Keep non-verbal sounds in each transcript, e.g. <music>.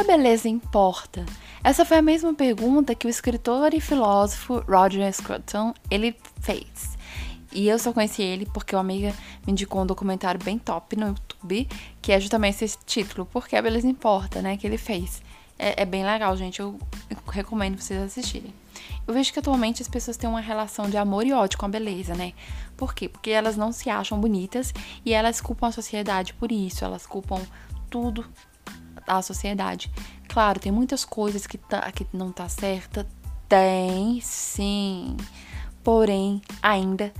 a beleza importa? Essa foi a mesma pergunta que o escritor e filósofo Roger Scruton ele fez. E eu só conheci ele porque uma amiga me indicou um documentário bem top no YouTube, que é justamente esse título, Porque a Beleza Importa, né? Que ele fez. É, é bem legal, gente. Eu recomendo vocês assistirem. Eu vejo que atualmente as pessoas têm uma relação de amor e ódio com a beleza, né? Por quê? Porque elas não se acham bonitas e elas culpam a sociedade por isso. Elas culpam tudo a sociedade. Claro, tem muitas coisas que, tá, que não tá certa. Tem, sim. Porém, ainda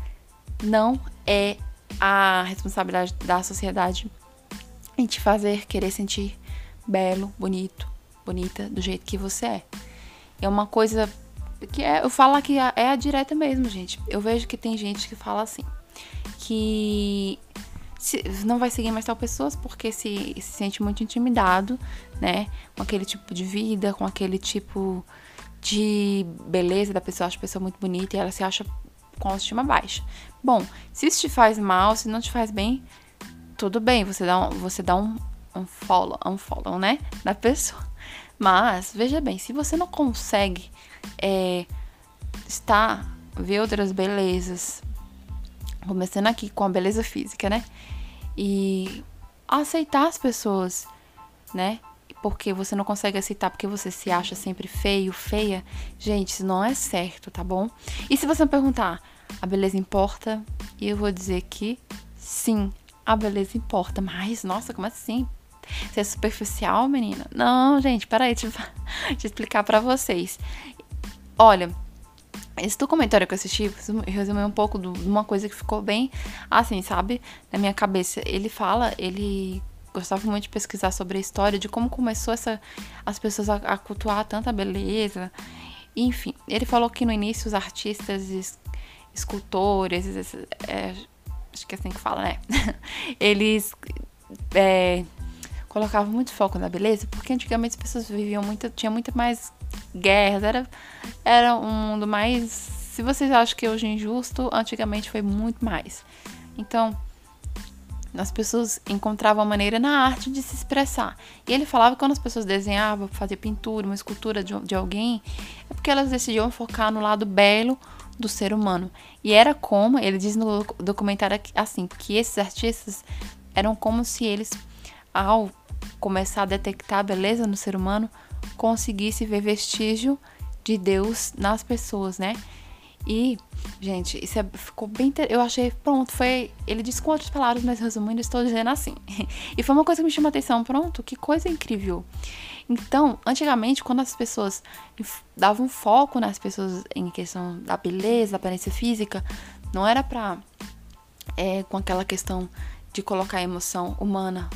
não é a responsabilidade da sociedade em te fazer querer sentir belo, bonito, bonita do jeito que você é. É uma coisa que é, eu falo que é a direta mesmo, gente. Eu vejo que tem gente que fala assim, que se, não vai seguir mais tal pessoas porque se, se sente muito intimidado, né, com aquele tipo de vida, com aquele tipo de beleza da pessoa, acha a pessoa muito bonita e ela se acha com autoestima baixa. Bom, se isso te faz mal, se não te faz bem, tudo bem, você dá um, você dá um, um follow, um follow, né, da pessoa. Mas, veja bem, se você não consegue é, estar, ver outras belezas, começando aqui com a beleza física, né, e aceitar as pessoas, né, porque você não consegue aceitar porque você se acha sempre feio, feia, gente, isso não é certo, tá bom? E se você me perguntar, a beleza importa? E eu vou dizer que sim, a beleza importa. Mas, nossa, como assim? Você é superficial, menina? Não, gente, peraí, deixa eu te <laughs> explicar para vocês. Olha, esse documentário que eu assisti, resumi um pouco de uma coisa que ficou bem assim, sabe? Na minha cabeça. Ele fala, ele gostava muito de pesquisar sobre a história de como começou essa, as pessoas a, a cultuar tanta beleza. Enfim, ele falou que no início os artistas escultores, é, acho que é assim que fala, né? <laughs> Eles é, colocavam muito foco na beleza, porque antigamente as pessoas viviam muito, tinha muito mais guerras, era, era um mundo mais. Se vocês acham que hoje é injusto, antigamente foi muito mais. Então, as pessoas encontravam a maneira na arte de se expressar. E ele falava que quando as pessoas desenhavam, faziam pintura, uma escultura de, de alguém, é porque elas decidiam focar no lado belo do ser humano. E era como, ele diz no documentário assim, que esses artistas eram como se eles, ao começar a detectar a beleza no ser humano, conseguisse ver vestígio de Deus nas pessoas, né? E, gente, isso é, ficou bem. Eu achei, pronto, foi. Ele disse com outras palavras, mas resumindo, estou dizendo assim. <laughs> e foi uma coisa que me chamou a atenção, pronto, que coisa incrível. Então, antigamente, quando as pessoas davam foco nas pessoas em questão da beleza, da aparência física, não era pra. É, com aquela questão de colocar a emoção humana,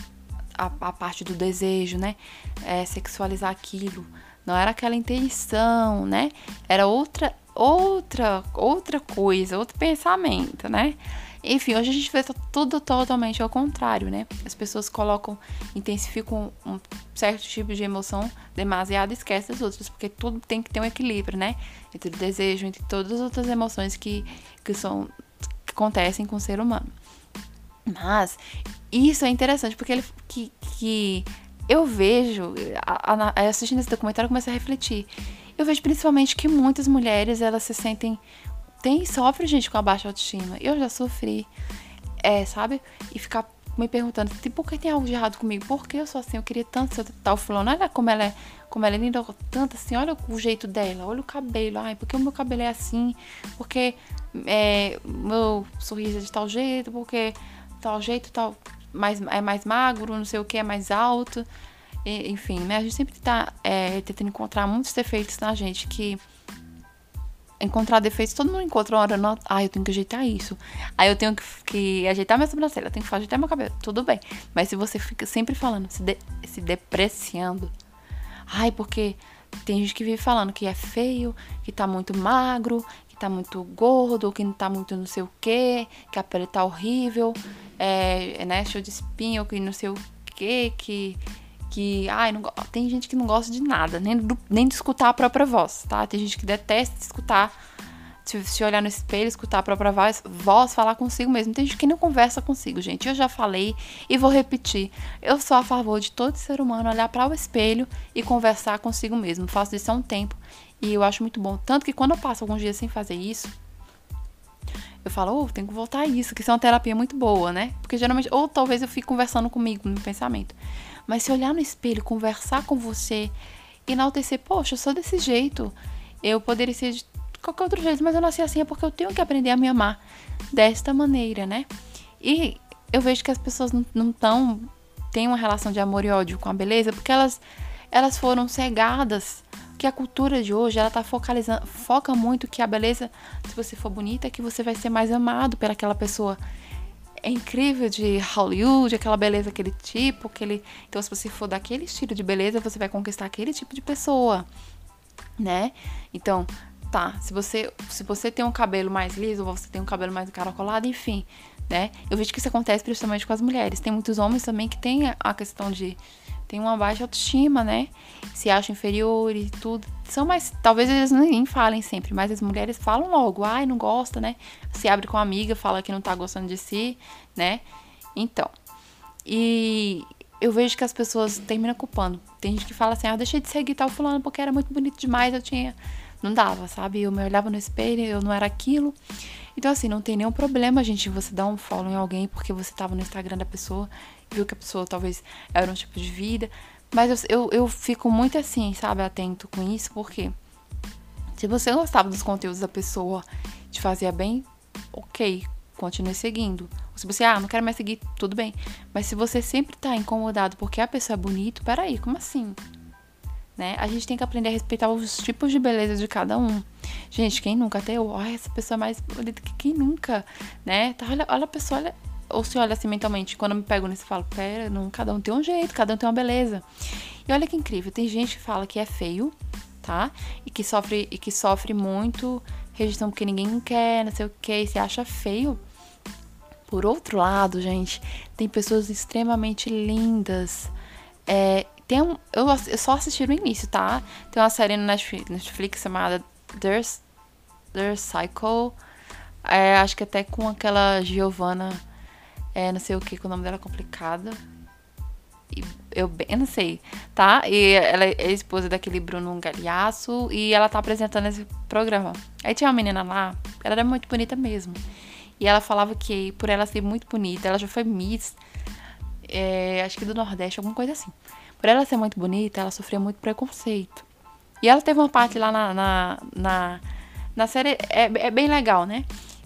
a, a parte do desejo, né? É, sexualizar aquilo. Não era aquela intenção, né? Era outra outra, outra coisa, outro pensamento, né? Enfim, hoje a gente vê tudo totalmente ao contrário, né? As pessoas colocam, intensificam um certo tipo de emoção demasiado e esquecem as outras, porque tudo tem que ter um equilíbrio, né? Entre o desejo, entre todas as outras emoções que, que são que acontecem com o ser humano. Mas isso é interessante porque ele que, que eu vejo, assistindo esse documentário, eu começo a refletir eu vejo principalmente que muitas mulheres, elas se sentem. Tem, sofre, gente, com a baixa autoestima. Eu já sofri, é, sabe? E ficar me perguntando, tipo, por que tem algo de errado comigo? Por que eu sou assim? Eu queria tanto ser tal fulano. Olha como ela é, como ela é linda, tanto assim, olha o jeito dela, olha o cabelo. Ai, porque o meu cabelo é assim? Porque é, meu sorriso é de tal jeito? Porque tal jeito, tal, mais, é mais magro, não sei o que, é mais alto enfim, né? A gente sempre tá é, tentando encontrar muitos defeitos na gente que encontrar defeitos, todo mundo encontra uma hora, não, ah, eu tenho que ajeitar isso. Aí eu tenho que, que ajeitar minha sobrancelha, eu tenho que ajeitar meu cabelo. Tudo bem. Mas se você fica sempre falando, se, de, se depreciando, ai, porque tem gente que vive falando que é feio, que tá muito magro, que tá muito gordo, que não tá muito não sei o que, que a pele tá horrível, é, né, show de espinho, que não sei o que, que que, ai, não, tem gente que não gosta de nada, nem, do, nem de escutar a própria voz, tá? Tem gente que detesta escutar se, se olhar no espelho, escutar a própria voz, voz, falar consigo mesmo. Tem gente que não conversa consigo, gente. Eu já falei e vou repetir. Eu sou a favor de todo ser humano olhar para o espelho e conversar consigo mesmo. Faço isso há um tempo e eu acho muito bom. Tanto que quando eu passo alguns dias sem fazer isso, eu falo, oh, tenho que voltar a isso, que isso é uma terapia muito boa, né? Porque geralmente, ou talvez eu fique conversando comigo no pensamento. Mas se olhar no espelho, conversar com você, enaltecer, poxa, eu sou desse jeito. Eu poderia ser de qualquer outro jeito, mas eu nasci assim é porque eu tenho que aprender a me amar desta maneira, né? E eu vejo que as pessoas não estão têm uma relação de amor e ódio com a beleza porque elas elas foram cegadas que a cultura de hoje ela tá focalizando foca muito que a beleza se você for bonita que você vai ser mais amado pelaquela pessoa é incrível de Hollywood, aquela beleza, aquele tipo, aquele. Então, se você for daquele estilo de beleza, você vai conquistar aquele tipo de pessoa, né? Então, tá, se você, se você tem um cabelo mais liso, ou você tem um cabelo mais encaracolado, enfim, né? Eu vejo que isso acontece principalmente com as mulheres. Tem muitos homens também que têm a questão de tem uma baixa autoestima, né? Se acham inferiores e tudo. São mais. Talvez eles nem falem sempre, mas as mulheres falam logo, ai, não gosta, né? Se abre com a amiga, fala que não tá gostando de si, né? Então. E eu vejo que as pessoas terminam culpando. Tem gente que fala assim, ah, eu deixei de seguir tal fulano porque era muito bonito demais, eu tinha não dava, sabe? Eu me olhava no espelho, eu não era aquilo. Então, assim, não tem nenhum problema, gente, você dar um follow em alguém porque você tava no Instagram da pessoa, viu que a pessoa talvez era um tipo de vida. Mas eu, eu, eu fico muito assim, sabe, atento com isso, porque se você gostava dos conteúdos da pessoa, te fazia bem, ok, continue seguindo. Ou se você, ah, não quero mais seguir, tudo bem. Mas se você sempre tá incomodado porque a pessoa é bonito, peraí, como assim? né? A gente tem que aprender a respeitar os tipos de beleza de cada um. Gente, quem nunca tem, ai, essa pessoa é mais bonita que quem nunca, né? Tá, olha, olha a pessoa, olha, ou se olha assim mentalmente, quando eu me pego nisso, eu falo, pera, não, cada um tem um jeito, cada um tem uma beleza. E olha que incrível, tem gente que fala que é feio, tá? E que sofre, e que sofre muito rejeição porque ninguém quer, não sei o que, se acha feio. Por outro lado, gente, tem pessoas extremamente lindas, é, tem um, eu, eu só assisti no início, tá? Tem uma série no Netflix, Netflix chamada There's, There's Cycle. É, acho que até com aquela Giovanna, é, não sei o que, que o nome dela é complicado. Eu, eu não sei, tá? E ela é esposa daquele Bruno Galhaço e ela tá apresentando esse programa. Aí tinha uma menina lá, ela era muito bonita mesmo. E ela falava que por ela ser muito bonita, ela já foi Miss, é, acho que do Nordeste, alguma coisa assim. Por ela ser muito bonita, ela sofria muito preconceito. E ela teve uma parte lá na, na, na, na série, é, é, bem legal, né?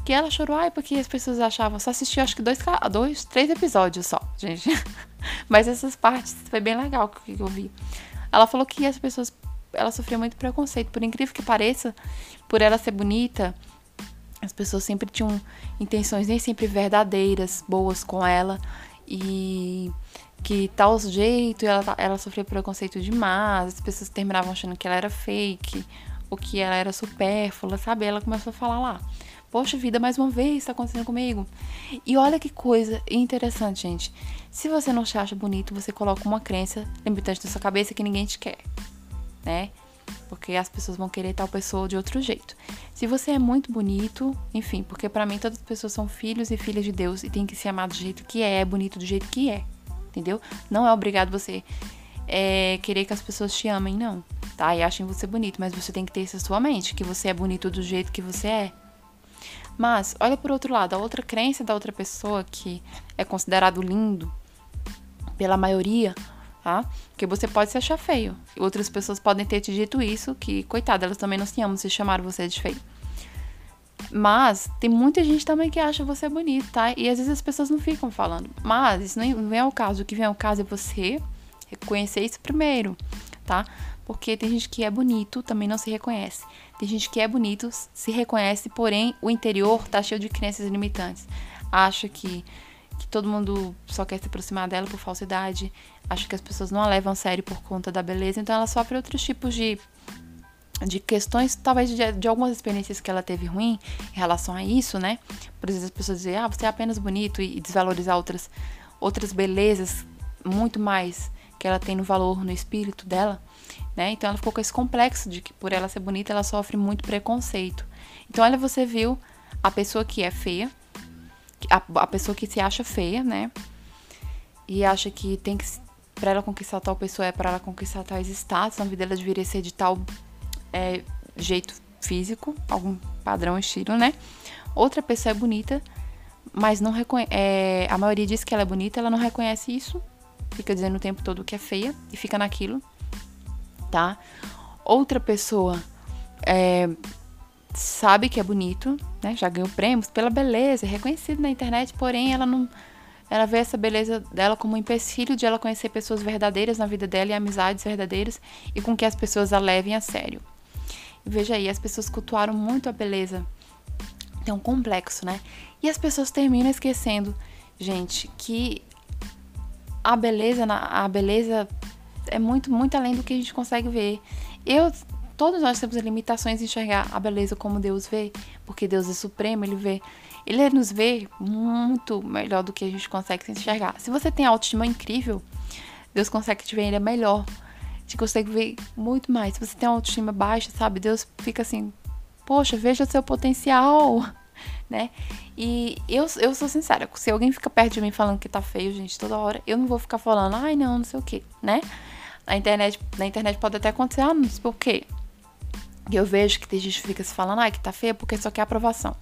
Que ela chorou, ai, porque as pessoas achavam. Só assistiu acho que dois, dois três episódios só, gente. <laughs> Mas essas partes foi bem legal que eu vi. Ela falou que as pessoas. Ela sofria muito preconceito. Por incrível que pareça, por ela ser bonita, as pessoas sempre tinham intenções nem sempre verdadeiras, boas com ela. E que tal jeito ela, ela sofria preconceito demais, as pessoas terminavam achando que ela era fake, ou que ela era supérflua, sabe? Ela começou a falar lá. Poxa vida, mais uma vez está acontecendo comigo. E olha que coisa interessante, gente. Se você não se acha bonito, você coloca uma crença limitante na sua cabeça que ninguém te quer, né? Porque as pessoas vão querer tal pessoa de outro jeito. Se você é muito bonito, enfim, porque para mim todas as pessoas são filhos e filhas de Deus e tem que ser amado do jeito que é, é bonito do jeito que é entendeu? Não é obrigado você é, querer que as pessoas te amem, não, tá? E achem você bonito, mas você tem que ter isso na sua mente, que você é bonito do jeito que você é. Mas, olha por outro lado, a outra crença da outra pessoa que é considerado lindo pela maioria, tá? Porque você pode se achar feio. Outras pessoas podem ter te dito isso, que, coitada, elas também não se amam se chamaram você de feio. Mas tem muita gente também que acha você bonito, tá? E às vezes as pessoas não ficam falando. Mas isso não vem ao caso. O que vem ao caso é você reconhecer isso primeiro, tá? Porque tem gente que é bonito, também não se reconhece. Tem gente que é bonito, se reconhece, porém o interior tá cheio de crenças limitantes. Acha que, que todo mundo só quer se aproximar dela por falsidade. Acha que as pessoas não a levam a sério por conta da beleza. Então ela sofre outros tipos de de questões, talvez de, de, algumas experiências que ela teve ruim em relação a isso, né? Por exemplo, as pessoas dizem, ah, você é apenas bonito e, desvalorizar outras, outras belezas muito mais que ela tem no valor no espírito dela, né? Então ela ficou com esse complexo de que por ela ser bonita ela sofre muito preconceito. Então, olha, você viu a pessoa que é feia, a, a pessoa que se acha feia, né? E acha que tem que para ela conquistar tal pessoa é para ela conquistar tais status, na vida dela deveria ser de tal é, jeito físico, algum padrão, estilo, né? Outra pessoa é bonita, mas não reconhece. É, a maioria diz que ela é bonita, ela não reconhece isso, fica dizendo o tempo todo que é feia e fica naquilo, tá? Outra pessoa é, sabe que é bonito, né? Já ganhou prêmios pela beleza, é reconhecido na internet, porém ela não ela vê essa beleza dela como um empecilho de ela conhecer pessoas verdadeiras na vida dela e amizades verdadeiras e com que as pessoas a levem a sério. Veja aí, as pessoas cultuaram muito a beleza. Tem um complexo, né? E as pessoas terminam esquecendo, gente, que a beleza, a beleza é muito, muito além do que a gente consegue ver. Eu todos nós temos limitações em enxergar a beleza como Deus vê, porque Deus é supremo, ele vê ele nos vê muito melhor do que a gente consegue se enxergar. Se você tem autoestima incrível, Deus consegue te ver ainda melhor. Te consegue ver muito mais. Se você tem autoestima baixa, sabe? Deus fica assim, poxa, veja seu potencial, né? E eu, eu sou sincera, se alguém fica perto de mim falando que tá feio, gente, toda hora, eu não vou ficar falando, ai não, não sei o que, né? Na internet, na internet pode até acontecer, ah, não sei por quê. Eu vejo que tem gente que fica se falando, ai, que tá feia porque só quer aprovação.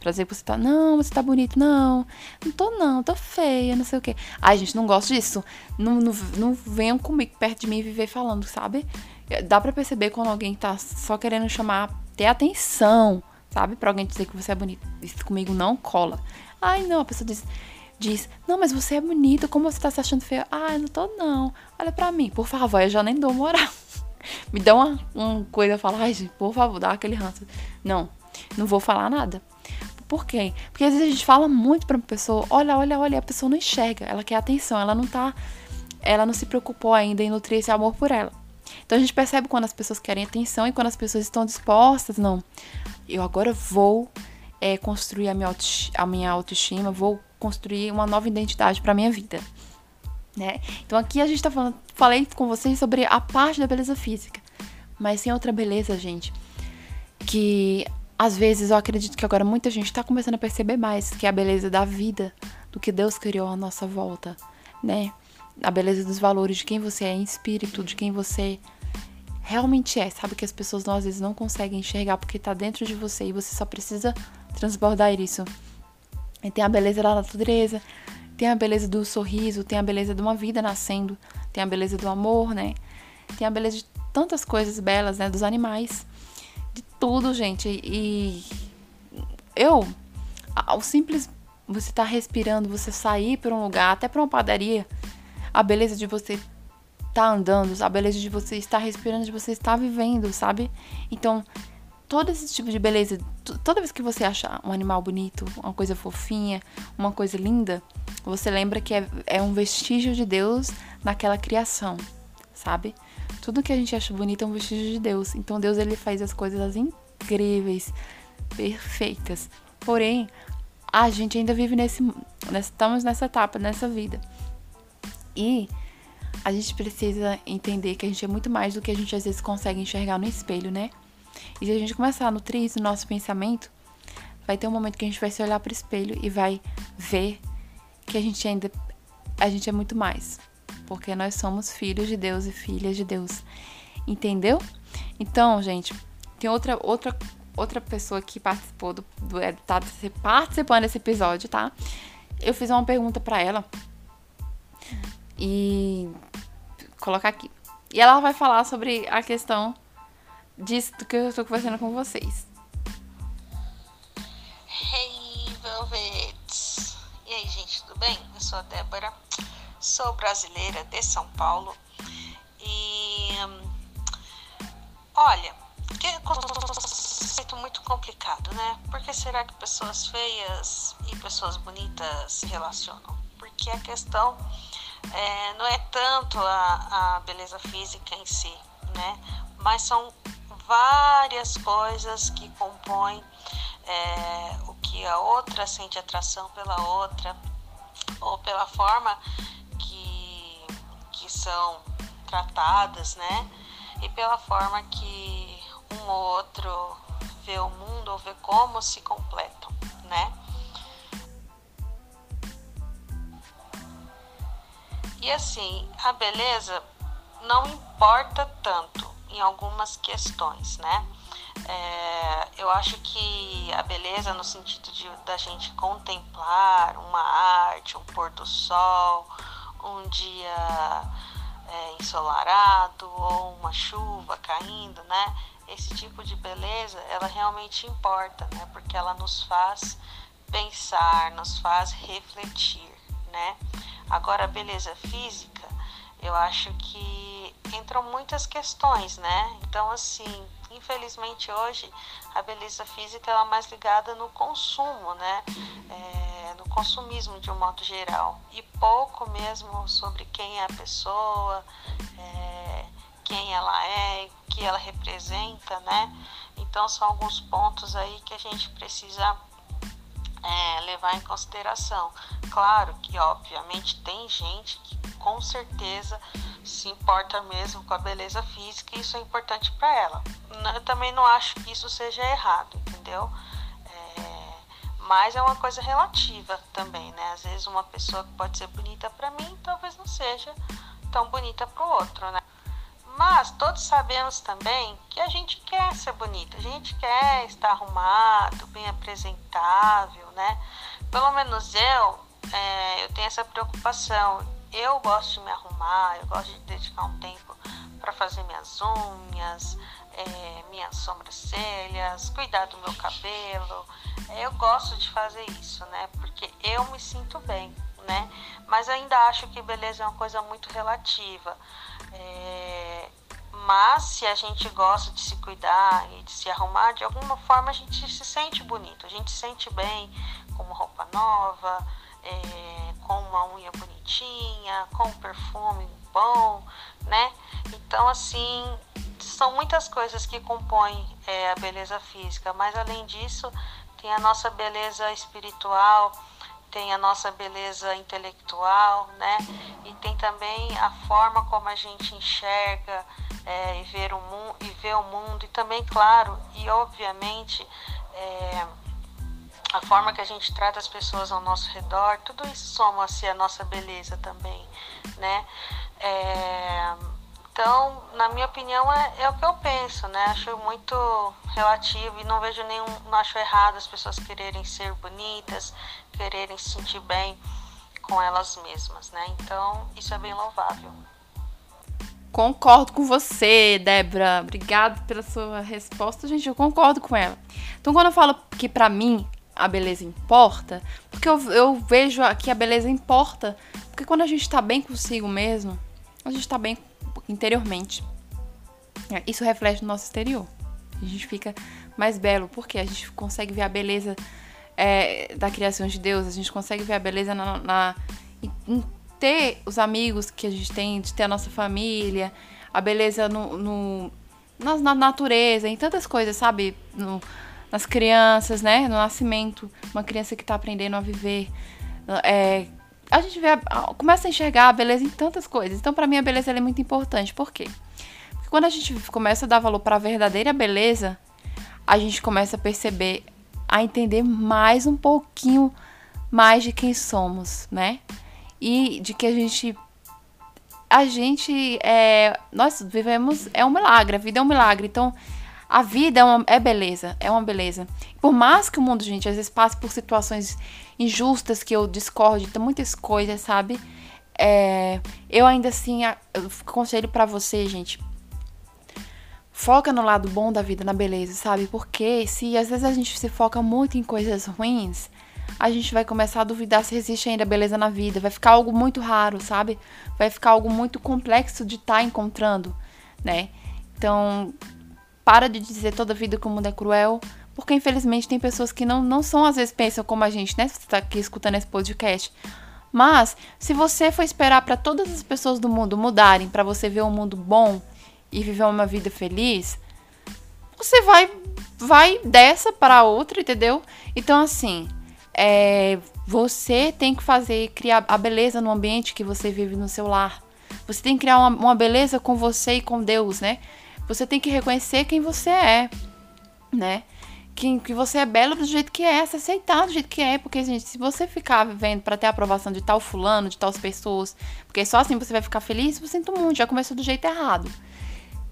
Pra dizer que você tá, não, você tá bonito, não, não tô não, tô feia, não sei o quê. Ai, gente, não gosto disso. Não, não, não venham comigo perto de mim e viver falando, sabe? Dá pra perceber quando alguém tá só querendo chamar, ter atenção, sabe? Pra alguém dizer que você é bonito. Isso comigo não cola. Ai, não, a pessoa diz, diz, não, mas você é bonito, como você tá se achando feia? Ai, não tô não. Olha pra mim, por favor, eu já nem dou moral. <laughs> Me dá uma, uma coisa, fala, ai, gente, por favor, dá aquele ranço. Não, não vou falar nada. Por quê? Porque às vezes a gente fala muito pra uma pessoa, olha, olha, olha, a pessoa não enxerga, ela quer atenção, ela não tá. Ela não se preocupou ainda em nutrir esse amor por ela. Então a gente percebe quando as pessoas querem atenção e quando as pessoas estão dispostas, não. Eu agora vou é, construir a minha, a minha autoestima, vou construir uma nova identidade para minha vida. Né? Então aqui a gente tá falando, falei com vocês sobre a parte da beleza física, mas tem outra beleza, gente, que às vezes eu acredito que agora muita gente está começando a perceber mais que é a beleza da vida do que Deus criou à nossa volta, né? A beleza dos valores de quem você é em espírito, de quem você realmente é, sabe que as pessoas não, às vezes não conseguem enxergar porque está dentro de você e você só precisa transbordar isso. E tem a beleza da natureza, tem a beleza do sorriso, tem a beleza de uma vida nascendo, tem a beleza do amor, né? Tem a beleza de tantas coisas belas, né, dos animais de tudo, gente. E eu, o simples você tá respirando, você sair para um lugar, até para uma padaria, a beleza de você tá andando, a beleza de você estar respirando, de você estar vivendo, sabe? Então, todo esse tipo de beleza, toda vez que você acha um animal bonito, uma coisa fofinha, uma coisa linda, você lembra que é, é um vestígio de Deus naquela criação, sabe? Tudo que a gente acha bonito é um vestígio de Deus. Então Deus ele faz as coisas incríveis, perfeitas. Porém, a gente ainda vive nesse, estamos nessa etapa, nessa vida. E a gente precisa entender que a gente é muito mais do que a gente às vezes consegue enxergar no espelho, né? E se a gente começar a nutrir isso no nosso pensamento, vai ter um momento que a gente vai se olhar para o espelho e vai ver que a gente ainda a gente é muito mais porque nós somos filhos de Deus e filhas de Deus. Entendeu? Então, gente, tem outra outra outra pessoa que participou do, do é, tá participando desse episódio, tá? Eu fiz uma pergunta para ela e colocar aqui. E ela vai falar sobre a questão disso que eu estou conversando com vocês. Hey, Velvet! E aí, gente, tudo bem? Eu sou a Débora sou brasileira de São Paulo e olha, que é conceito muito complicado, né? Por que será que pessoas feias e pessoas bonitas se relacionam? Porque a questão é, não é tanto a, a beleza física em si, né? Mas são várias coisas que compõem é, o que a outra sente atração pela outra ou pela forma são tratadas, né? E pela forma que um outro ver o mundo ou ver como se completam, né? E assim, a beleza não importa tanto em algumas questões, né? É, eu acho que a beleza no sentido de da gente contemplar uma arte, um pôr do sol, um dia é, ensolarado ou uma chuva caindo, né? Esse tipo de beleza, ela realmente importa, né? Porque ela nos faz pensar, nos faz refletir, né? Agora, a beleza física, eu acho que entram muitas questões, né? Então, assim, infelizmente hoje a beleza física ela é mais ligada no consumo, né? É, no consumismo de um modo geral e pouco mesmo sobre quem é a pessoa, é, quem ela é, o que ela representa, né? Então são alguns pontos aí que a gente precisa é, levar em consideração. Claro que, obviamente, tem gente que com certeza se importa mesmo com a beleza física e isso é importante para ela. Eu também não acho que isso seja errado, entendeu? É, mas é uma coisa relativa também, né? Às vezes uma pessoa que pode ser bonita para mim, talvez não seja tão bonita para o outro, né? Mas todos sabemos também que a gente quer ser bonita, a gente quer estar arrumado, bem apresentável, né? Pelo menos eu, é, eu tenho essa preocupação. Eu gosto de me arrumar, eu gosto de dedicar um tempo para fazer minhas unhas, é, minhas sobrancelhas, cuidar do meu cabelo. Eu gosto de fazer isso, né? Porque eu me sinto bem, né? Mas ainda acho que beleza é uma coisa muito relativa. É, mas se a gente gosta de se cuidar e de se arrumar, de alguma forma a gente se sente bonito, a gente se sente bem com uma roupa nova, é, com uma unha bonitinha, com um perfume bom, né? Então, assim, são muitas coisas que compõem é, a beleza física, mas além disso, tem a nossa beleza espiritual tem a nossa beleza intelectual, né? E tem também a forma como a gente enxerga é, e, ver o mundo, e vê o mundo, e também, claro, e obviamente, é, a forma que a gente trata as pessoas ao nosso redor, tudo isso soma-se a nossa beleza também, né? É, então, na minha opinião, é, é, o que eu penso, né? Acho muito relativo e não vejo nenhum, não acho errado as pessoas quererem ser bonitas, quererem se sentir bem com elas mesmas, né? Então, isso é bem louvável. Concordo com você, Débora. Obrigada pela sua resposta, gente. Eu concordo com ela. Então, quando eu falo que para mim a beleza importa, porque eu, eu vejo que a beleza importa, porque quando a gente tá bem consigo mesmo, a gente tá bem interiormente. É, isso reflete no nosso exterior. A gente fica mais belo, porque a gente consegue ver a beleza é, da criação de Deus, a gente consegue ver a beleza na, na em, ter os amigos que a gente tem, de ter a nossa família, a beleza no, no na, na, natureza, em tantas coisas, sabe? No, nas crianças, né? No nascimento, uma criança que está aprendendo a viver. É, a gente vê, começa a enxergar a beleza em tantas coisas. Então, para mim, a beleza é muito importante. Por quê? Porque quando a gente começa a dar valor para a verdadeira beleza, a gente começa a perceber, a entender mais um pouquinho mais de quem somos, né? E de que a gente a gente é, nós vivemos é um milagre, a vida é um milagre. Então, a vida é, uma, é beleza, é uma beleza. Por mais que o mundo, gente, às vezes passe por situações injustas que eu discordo de muitas coisas, sabe? É, eu ainda assim eu conselho para você, gente. Foca no lado bom da vida, na beleza, sabe? Porque se às vezes a gente se foca muito em coisas ruins, a gente vai começar a duvidar se existe ainda beleza na vida. Vai ficar algo muito raro, sabe? Vai ficar algo muito complexo de estar tá encontrando, né? Então, para de dizer toda vida que o mundo é cruel, porque infelizmente tem pessoas que não, não são, às vezes, pensam como a gente, né? Você está aqui escutando esse podcast. Mas, se você for esperar para todas as pessoas do mundo mudarem, para você ver um mundo bom e viver uma vida feliz, você vai vai dessa para outra, entendeu? Então, assim, é, você tem que fazer, criar a beleza no ambiente que você vive no seu lar. Você tem que criar uma, uma beleza com você e com Deus, né? Você tem que reconhecer quem você é, né? que, que você é bela do jeito que é, se aceitar do jeito que é. Porque, gente, se você ficar vivendo para ter a aprovação de tal fulano, de tais pessoas, porque só assim você vai ficar feliz, eu sinto muito, já começou do jeito errado.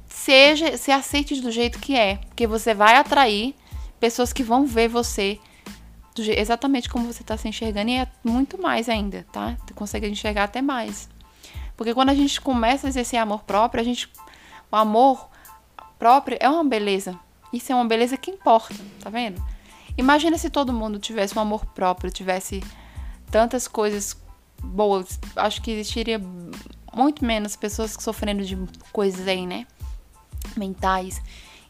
Seja, se aceite do jeito que é, porque você vai atrair pessoas que vão ver você exatamente como você está se enxergando e é muito mais ainda, tá? Você consegue enxergar até mais. Porque quando a gente começa a exercer amor próprio, a gente o amor próprio é uma beleza. Isso é uma beleza que importa, tá vendo? Imagina se todo mundo tivesse um amor próprio, tivesse tantas coisas boas. Acho que existiria muito menos pessoas sofrendo de coisas aí, né? Mentais.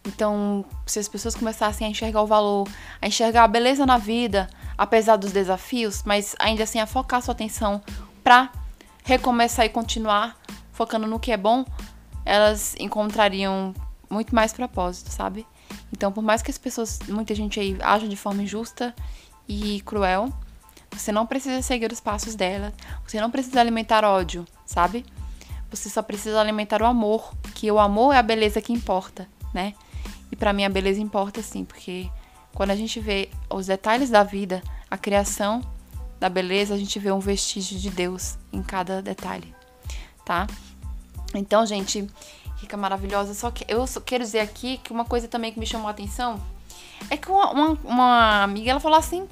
Então, se as pessoas começassem a enxergar o valor, a enxergar a beleza na vida, apesar dos desafios, mas ainda assim a focar sua atenção pra recomeçar e continuar focando no que é bom, elas encontrariam muito mais propósito, sabe? Então, por mais que as pessoas, muita gente aí aja de forma injusta e cruel, você não precisa seguir os passos dela, você não precisa alimentar ódio, sabe? Você só precisa alimentar o amor, que o amor é a beleza que importa, né? E para mim a beleza importa sim, porque quando a gente vê os detalhes da vida, a criação da beleza, a gente vê um vestígio de Deus em cada detalhe, tá? Então, gente, rica maravilhosa. Só que eu quero dizer aqui que uma coisa também que me chamou a atenção é que uma, uma, uma amiga ela falou assim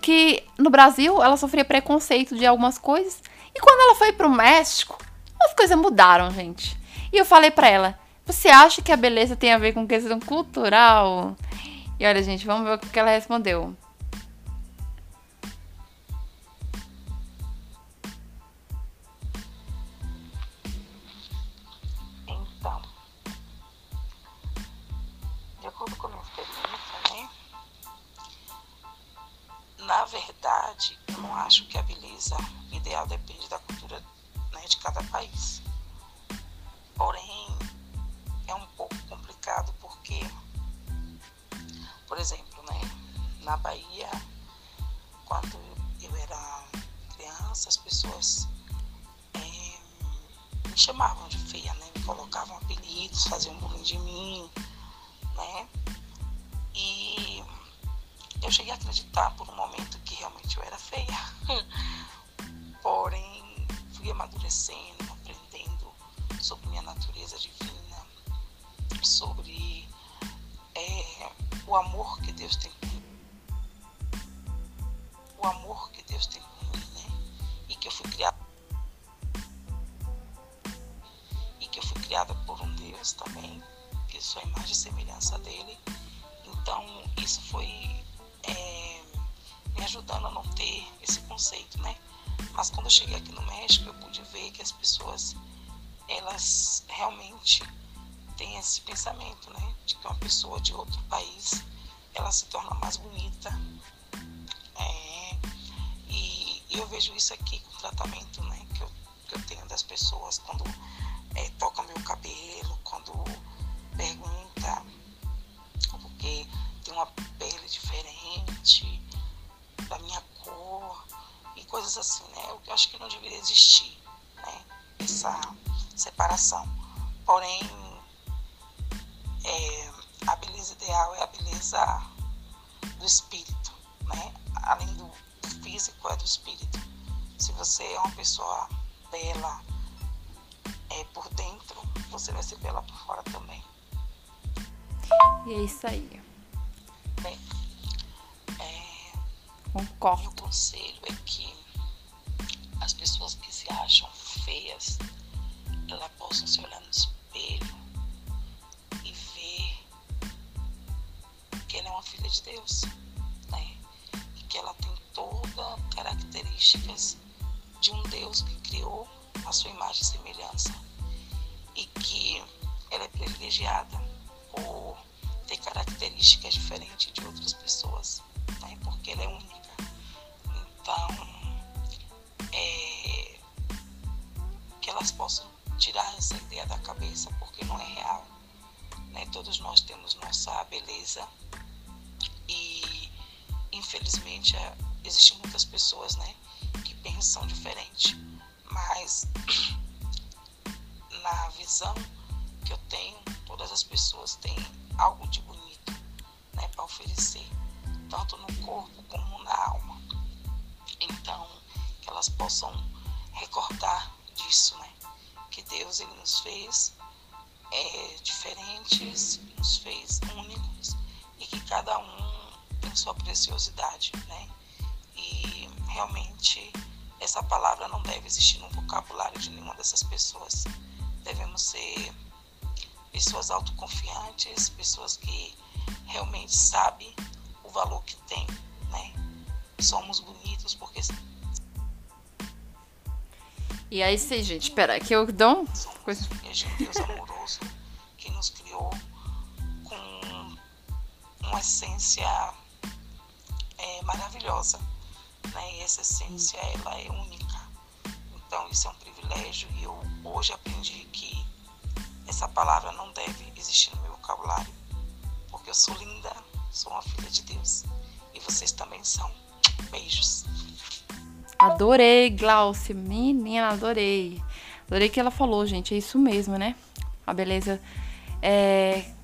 que no Brasil ela sofria preconceito de algumas coisas e quando ela foi pro México as coisas mudaram, gente. E eu falei para ela: "Você acha que a beleza tem a ver com questão cultural?" E olha, gente, vamos ver o que ela respondeu. Sobre é, o amor que Deus tem por mim. O amor que Deus tem por mim, né? E que eu fui criada. E que eu fui criada por um Deus também, que sou a imagem e semelhança dele. Então, isso foi é, me ajudando a não ter esse conceito, né? Mas quando eu cheguei aqui no México, eu pude ver que as pessoas, elas realmente têm esse pensamento, né? De que uma pessoa de outro país, ela se torna mais bonita. É, e, e, eu vejo isso aqui com o tratamento, né? Que eu, que eu tenho das pessoas quando é, meu cabelo, quando pergunta porque tem uma pele diferente, da minha cor e coisas assim, né? Eu acho que não deveria existir, né? Essa separação. Porém, é, a beleza ideal é a beleza do espírito, né? Além do físico, é do espírito. Se você é uma pessoa bela é, por dentro, você vai ser bela por fora também. E é isso aí. Bem, Concordo. Meu conselho é que as pessoas que se acham feias, elas possam se olhar no espelho filha de Deus, né? E que ela tem todas características de um Deus que criou a sua imagem e semelhança e que ela é privilegiada por ter características diferentes de outras pessoas, né? Porque ela é única. Então, é, que elas possam tirar essa ideia da cabeça, porque não é real. Né? Todos nós temos nossa beleza infelizmente, é, existem muitas pessoas né, que pensam diferente, mas na visão que eu tenho, todas as pessoas têm algo de bonito né, para oferecer, tanto no corpo como na alma. Então, que elas possam recordar disso, né? Que Deus ele nos fez é, diferentes, nos fez únicos e que cada um sua preciosidade, né? E realmente essa palavra não deve existir no vocabulário de nenhuma dessas pessoas. Devemos ser pessoas autoconfiantes, pessoas que realmente sabem o valor que tem, né? Somos bonitos porque e aí sim, gente, espera que eu dou coisa. Deus amoroso que nos criou com uma essência é, maravilhosa, né? E essa essência ela é única. Então isso é um privilégio e eu hoje aprendi que essa palavra não deve existir no meu vocabulário, porque eu sou linda, sou uma filha de Deus e vocês também são. Beijos. Adorei, Glaucia. Menina, adorei. Adorei que ela falou, gente. É isso mesmo, né? A beleza. É...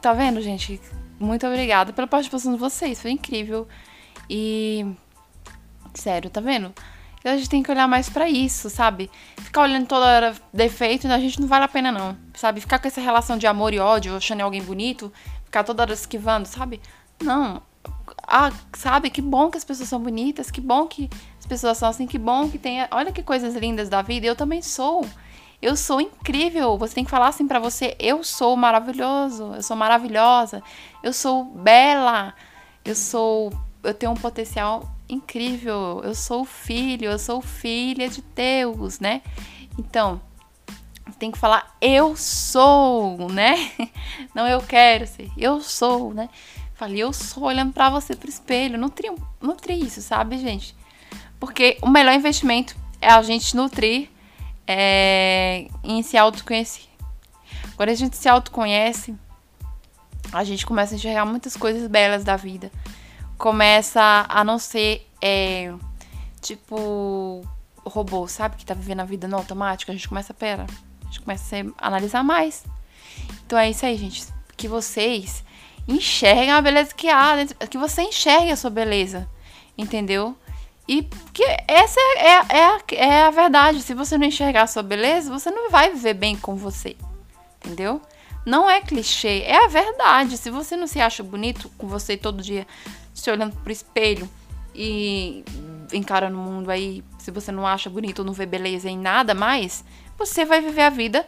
Tá vendo, gente? Muito obrigada pela participação de vocês. Foi incrível. E. Sério, tá vendo? A gente tem que olhar mais para isso, sabe? Ficar olhando toda hora defeito, a gente não vale a pena, não. Sabe? Ficar com essa relação de amor e ódio, achando alguém bonito, ficar toda hora esquivando, sabe? Não. Ah, sabe? Que bom que as pessoas são bonitas, que bom que pessoas são assim, que bom que tem. Olha que coisas lindas da vida. Eu também sou. Eu sou incrível. Você tem que falar assim para você: eu sou maravilhoso, eu sou maravilhosa, eu sou bela, eu sou. Eu tenho um potencial incrível, eu sou filho, eu sou filha de Deus, né? Então, tem que falar eu sou, né? <laughs> Não eu quero ser, eu sou, né? Falei, eu sou olhando para você pro espelho. Nutri, nutri isso, sabe, gente? Porque o melhor investimento é a gente nutrir é, em se autoconhecer. Quando a gente se autoconhece, a gente começa a enxergar muitas coisas belas da vida. Começa a não ser, é, tipo, robô, sabe? Que tá vivendo a vida no automático. A gente começa, pera, a gente começa a analisar mais. Então é isso aí, gente. Que vocês enxerguem a beleza que há, que você enxergue a sua beleza, entendeu? E que essa é, é, é, é a verdade. Se você não enxergar a sua beleza, você não vai viver bem com você. Entendeu? Não é clichê, é a verdade. Se você não se acha bonito com você todo dia, se olhando pro espelho e encarando o mundo aí, se você não acha bonito não vê beleza em nada mais, você vai viver a vida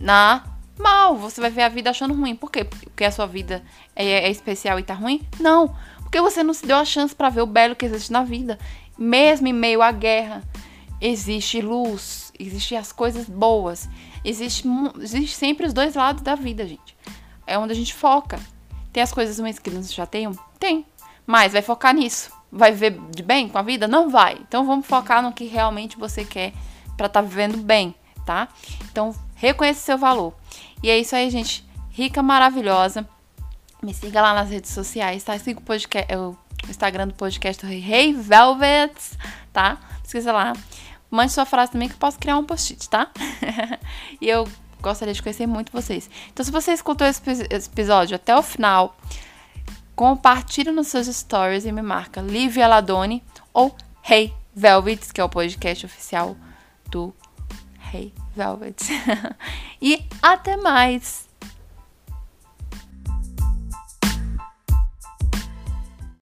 na mal. Você vai ver a vida achando ruim. Por quê? Porque a sua vida é, é especial e tá ruim? Não. Porque você não se deu a chance para ver o belo que existe na vida. Mesmo em meio à guerra, existe luz, existe as coisas boas, existe, existe sempre os dois lados da vida, gente. É onde a gente foca. Tem as coisas ruins que nos chateiam? Tem. Mas vai focar nisso. Vai viver de bem com a vida? Não vai. Então vamos focar no que realmente você quer para estar tá vivendo bem, tá? Então reconheça seu valor. E é isso aí, gente. Rica, maravilhosa. Me siga lá nas redes sociais, tá? Siga o podcast, Instagram do podcast Hey Velvets, tá? Pesquisa lá. Mande sua frase também que eu posso criar um post-it, tá? <laughs> e eu gostaria de conhecer muito vocês. Então, se você escutou esse, episódio até o final, compartilhe nos seus stories e me marca Livia Ladoni ou Hey Velvets, que é o podcast oficial do Hey Velvets. <laughs> e até mais!